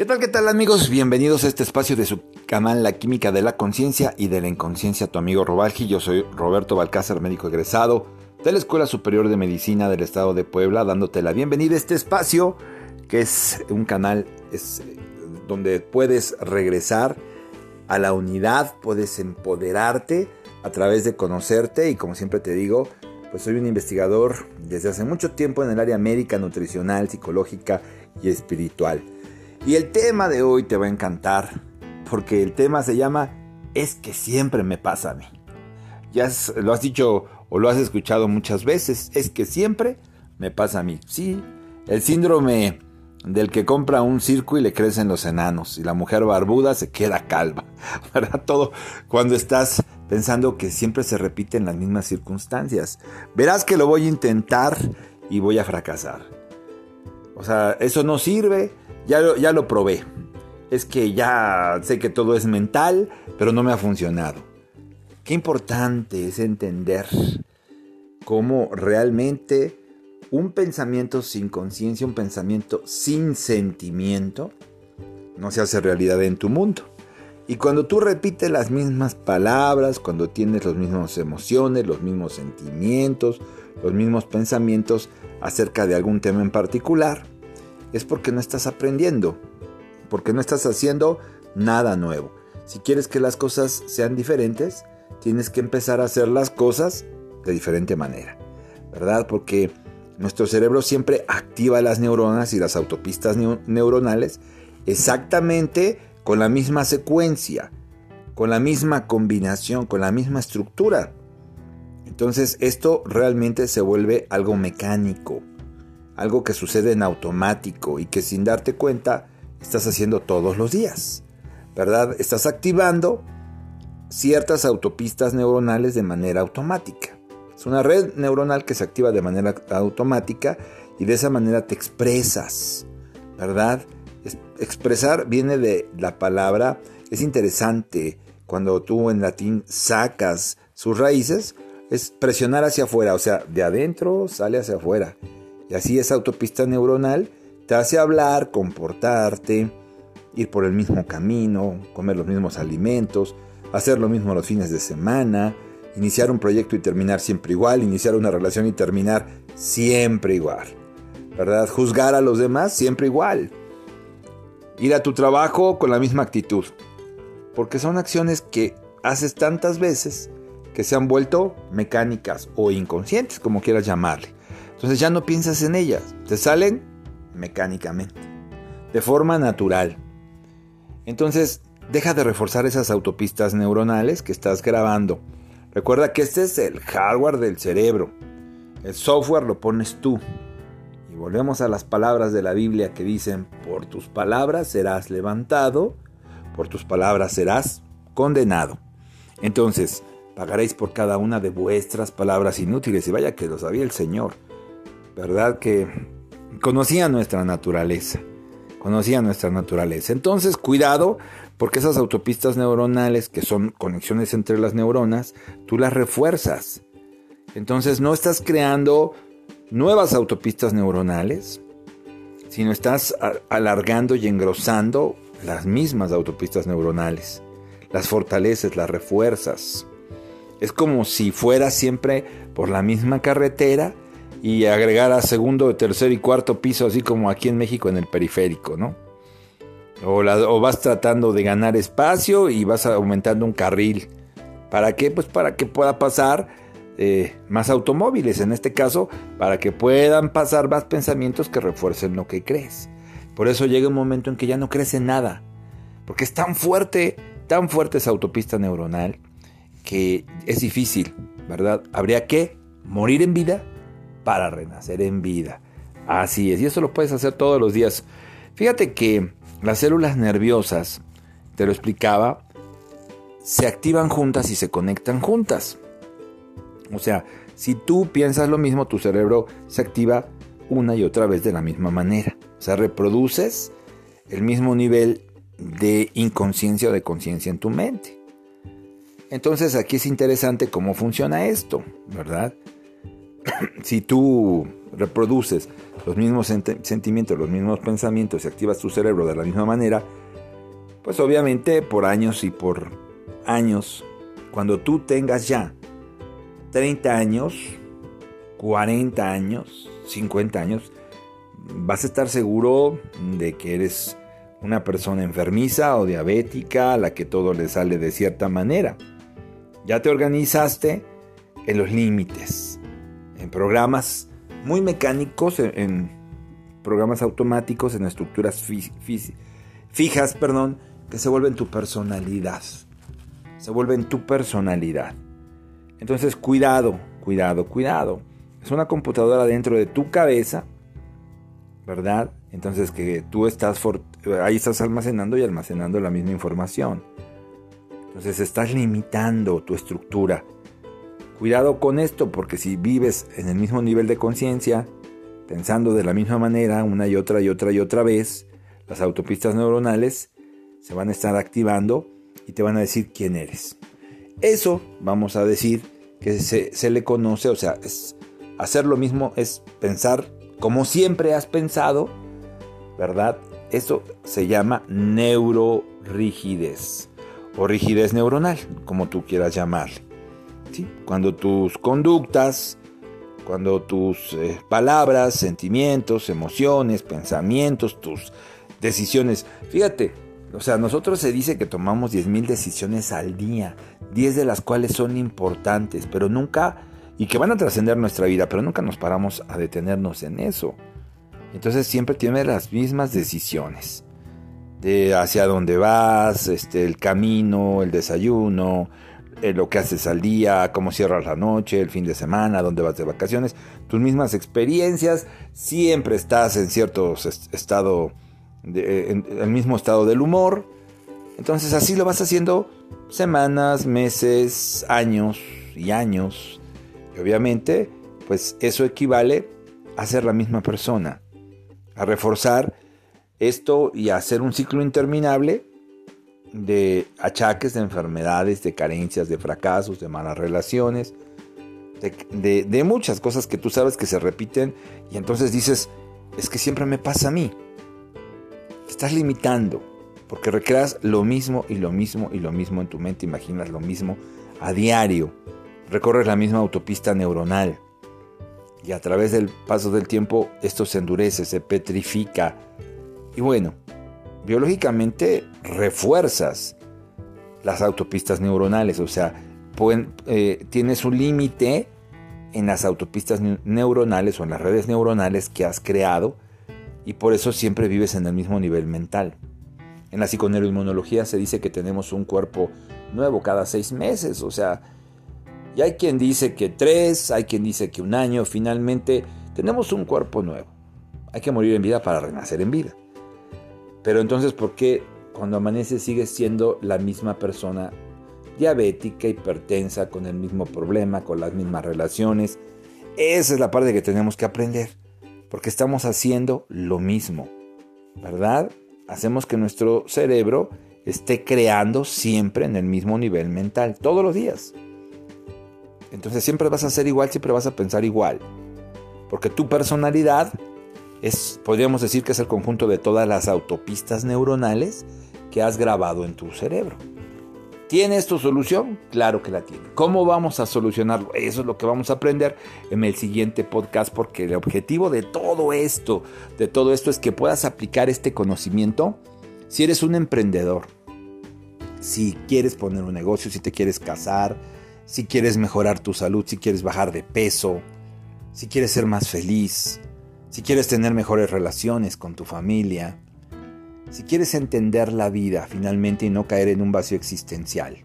¿Qué tal, qué tal amigos? Bienvenidos a este espacio de su canal La Química de la Conciencia y de la Inconsciencia, tu amigo Robalgi. Yo soy Roberto Balcázar, médico egresado de la Escuela Superior de Medicina del Estado de Puebla, dándote la bienvenida a este espacio que es un canal es, donde puedes regresar a la unidad, puedes empoderarte a través de conocerte y como siempre te digo, pues soy un investigador desde hace mucho tiempo en el área médica, nutricional, psicológica y espiritual. Y el tema de hoy te va a encantar, porque el tema se llama Es que siempre me pasa a mí. Ya lo has dicho o lo has escuchado muchas veces, es que siempre me pasa a mí. Sí, el síndrome del que compra un circo y le crecen los enanos y la mujer barbuda se queda calva. ¿Verdad? Todo cuando estás pensando que siempre se repiten las mismas circunstancias. Verás que lo voy a intentar y voy a fracasar. O sea, eso no sirve, ya lo, ya lo probé. Es que ya sé que todo es mental, pero no me ha funcionado. Qué importante es entender cómo realmente un pensamiento sin conciencia, un pensamiento sin sentimiento, no se hace realidad en tu mundo. Y cuando tú repites las mismas palabras, cuando tienes las mismas emociones, los mismos sentimientos, los mismos pensamientos acerca de algún tema en particular, es porque no estás aprendiendo, porque no estás haciendo nada nuevo. Si quieres que las cosas sean diferentes, tienes que empezar a hacer las cosas de diferente manera, ¿verdad? Porque nuestro cerebro siempre activa las neuronas y las autopistas neuronales exactamente con la misma secuencia, con la misma combinación, con la misma estructura. Entonces esto realmente se vuelve algo mecánico, algo que sucede en automático y que sin darte cuenta estás haciendo todos los días, ¿verdad? Estás activando ciertas autopistas neuronales de manera automática. Es una red neuronal que se activa de manera automática y de esa manera te expresas, ¿verdad? expresar viene de la palabra, es interesante cuando tú en latín sacas sus raíces, es presionar hacia afuera, o sea, de adentro sale hacia afuera. Y así esa autopista neuronal te hace hablar, comportarte, ir por el mismo camino, comer los mismos alimentos, hacer lo mismo los fines de semana, iniciar un proyecto y terminar siempre igual, iniciar una relación y terminar siempre igual. ¿Verdad? Juzgar a los demás siempre igual. Ir a tu trabajo con la misma actitud. Porque son acciones que haces tantas veces que se han vuelto mecánicas o inconscientes, como quieras llamarle. Entonces ya no piensas en ellas, te salen mecánicamente, de forma natural. Entonces deja de reforzar esas autopistas neuronales que estás grabando. Recuerda que este es el hardware del cerebro. El software lo pones tú. Y volvemos a las palabras de la Biblia que dicen, por tus palabras serás levantado, por tus palabras serás condenado. Entonces, pagaréis por cada una de vuestras palabras inútiles. Y vaya que lo sabía el Señor. ¿Verdad? Que conocía nuestra naturaleza, conocía nuestra naturaleza. Entonces, cuidado, porque esas autopistas neuronales, que son conexiones entre las neuronas, tú las refuerzas. Entonces, no estás creando nuevas autopistas neuronales, sino estás alargando y engrosando las mismas autopistas neuronales. Las fortaleces, las refuerzas. Es como si fuera siempre por la misma carretera, y agregar a segundo, tercer y cuarto piso, así como aquí en México en el periférico, ¿no? O, vas tratando de ganar espacio y vas aumentando un carril. ¿Para qué? Pues para que pueda pasar eh, más automóviles, en este caso, para que puedan pasar más pensamientos que refuercen lo que crees. Por eso llega un momento en que ya no crees en nada, porque es tan fuerte, tan fuerte esa autopista neuronal, que es difícil, ¿verdad? Habría que morir en vida para renacer en vida. Así es, y eso lo puedes hacer todos los días. Fíjate que las células nerviosas, te lo explicaba, se activan juntas y se conectan juntas. O sea, si tú piensas lo mismo, tu cerebro se activa una y otra vez de la misma manera. O sea, reproduces el mismo nivel de inconsciencia o de conciencia en tu mente. Entonces aquí es interesante cómo funciona esto, ¿verdad? si tú reproduces los mismos sentimientos, los mismos pensamientos y activas tu cerebro de la misma manera, pues obviamente por años y por años, cuando tú tengas ya 30 años, 40 años, 50 años, vas a estar seguro de que eres una persona enfermiza o diabética a la que todo le sale de cierta manera. Ya te organizaste en los límites, en programas muy mecánicos, en, programas automáticos, en estructuras fijas, perdón, que se vuelven tu personalidad. Se vuelven tu personalidad. Entonces, cuidado, cuidado, cuidado. Es una computadora dentro de tu cabeza, ¿verdad? Entonces que tú estás ahí estás almacenando y almacenando la misma información. Entonces estás limitando tu estructura. Cuidado con esto porque si vives en el mismo nivel de conciencia, pensando de la misma manera una y otra y otra y otra vez, las autopistas neuronales se van a estar activando y te van a decir quién eres. Eso vamos a decir que se, le conoce, o sea, hacer lo mismo es pensar como siempre has pensado, ¿verdad? Eso se llama neurorigidez o rigidez neuronal, como tú quieras llamarle. Cuando tus conductas, cuando tus eh, palabras, sentimientos, emociones, pensamientos, tus decisiones, fíjate, o sea, nosotros se dice que tomamos 10.000 decisiones al día, 10 de las cuales son importantes, pero nunca, y que van a trascender nuestra vida, pero nunca nos paramos a detenernos en eso. Entonces siempre tienes las mismas decisiones. De hacia dónde vas, este, el camino, el desayuno, eh, lo que haces al día, cómo cierras la noche, el fin de semana, dónde vas de vacaciones, tus mismas experiencias, siempre estás en cierto estado, de, en el mismo estado del humor. Entonces así lo vas haciendo semanas, meses, años y años. Y obviamente, pues eso equivale a ser la misma persona a reforzar esto y a hacer un ciclo interminable de achaques, de enfermedades, de carencias, de fracasos, de malas relaciones, de, muchas cosas que tú sabes que se repiten y entonces dices, es que siempre me pasa a mí. Te estás limitando porque recreas lo mismo y lo mismo y lo mismo en tu mente, imaginas lo mismo a diario, recorres la misma autopista neuronal y a través del paso del tiempo esto se endurece, se petrifica. Y bueno, biológicamente refuerzas las autopistas neuronales, o sea, eh, tienes un límite en las autopistas neuronales o en las redes neuronales que has creado y por eso siempre vives en el mismo nivel mental. En la psiconeuroinmunología se dice que tenemos un cuerpo nuevo cada seis meses, o sea, y hay quien dice que tres, hay quien dice que un año, finalmente tenemos un cuerpo nuevo. Hay que morir en vida para renacer en vida. Pero entonces, ¿por qué cuando amanece sigues siendo la misma persona diabética, hipertensa, con el mismo problema, con las mismas relaciones? Esa es la parte que tenemos que aprender, porque estamos haciendo lo mismo, ¿verdad? Hacemos que nuestro cerebro esté creando siempre en el mismo nivel mental, todos los días. Entonces siempre vas a ser igual, siempre vas a pensar igual. Porque tu personalidad es, podríamos decir que es el conjunto de todas las autopistas neuronales que has grabado en tu cerebro. ¿Tiene tu solución? Claro que la tiene. ¿Cómo vamos a solucionarlo? Eso es lo que vamos a aprender en el siguiente podcast porque el objetivo de todo esto, de todo esto es que puedas aplicar este conocimiento si eres un emprendedor, si quieres poner un negocio, si te quieres casar, si quieres mejorar tu salud, si quieres bajar de peso, si quieres ser más feliz, si quieres tener mejores relaciones con tu familia, si quieres entender la vida finalmente y no caer en un vacío existencial.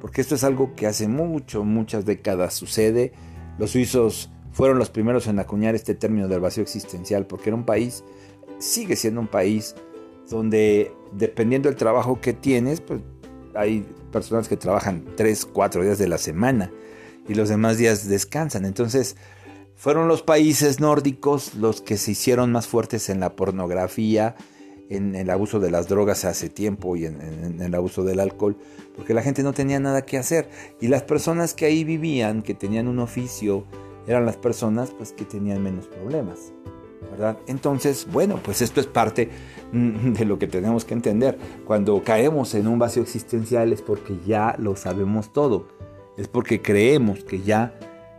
Porque esto es algo que hace mucho, muchas décadas sucede. Los suizos fueron los primeros en acuñar este término del vacío existencial porque era un país, sigue siendo un país donde dependiendo del trabajo que tienes, pues hay personas que trabajan 3, 4 días de la semana y los demás días descansan. Entonces, fueron los países nórdicos los que se hicieron más fuertes en la pornografía, en el abuso de las drogas hace tiempo y en, el abuso del alcohol, porque la gente no tenía nada que hacer. Y las personas que ahí vivían, que tenían un oficio eran las personas pues, que tenían menos problemas. ¿verdad? Entonces, bueno, pues esto es parte de lo que tenemos que entender. Cuando caemos en un vacío existencial es porque ya lo sabemos todo. Es porque creemos que ya,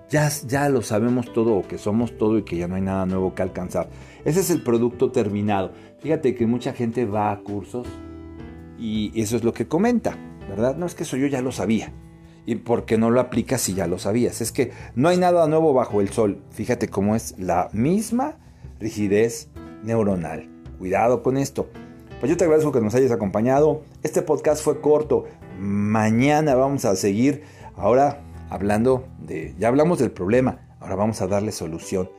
ya, ya lo sabemos todo o que somos todo y que ya no hay nada nuevo que alcanzar. Ese es el producto terminado. Fíjate que mucha gente va a cursos y eso es lo que comenta, ¿verdad? No es que eso yo ya lo sabía. ¿Y por qué no lo aplicas si ya lo sabías? Es que no hay nada nuevo bajo el sol. Fíjate cómo es la misma rigidez neuronal. Cuidado con esto. Pues yo te agradezco que nos hayas acompañado. Este podcast fue corto. Mañana vamos a seguir ahora hablando Ya hablamos del problema. Ahora vamos a darle solución.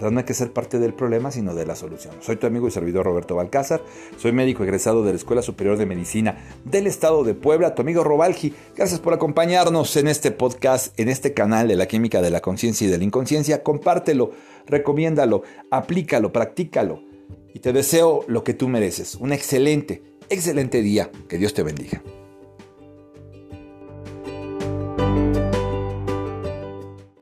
No hay que ser parte del problema, sino de la solución. Soy tu amigo y servidor Roberto Balcázar, soy médico egresado de la Escuela Superior de Medicina del Estado de Puebla, tu amigo Robalgi. Gracias por acompañarnos en este podcast, en este canal de la química de la conciencia y de la inconsciencia. Compártelo, recomiéndalo, aplícalo, practícalo. Y te deseo lo que tú mereces. Un excelente, excelente día. Que Dios te bendiga.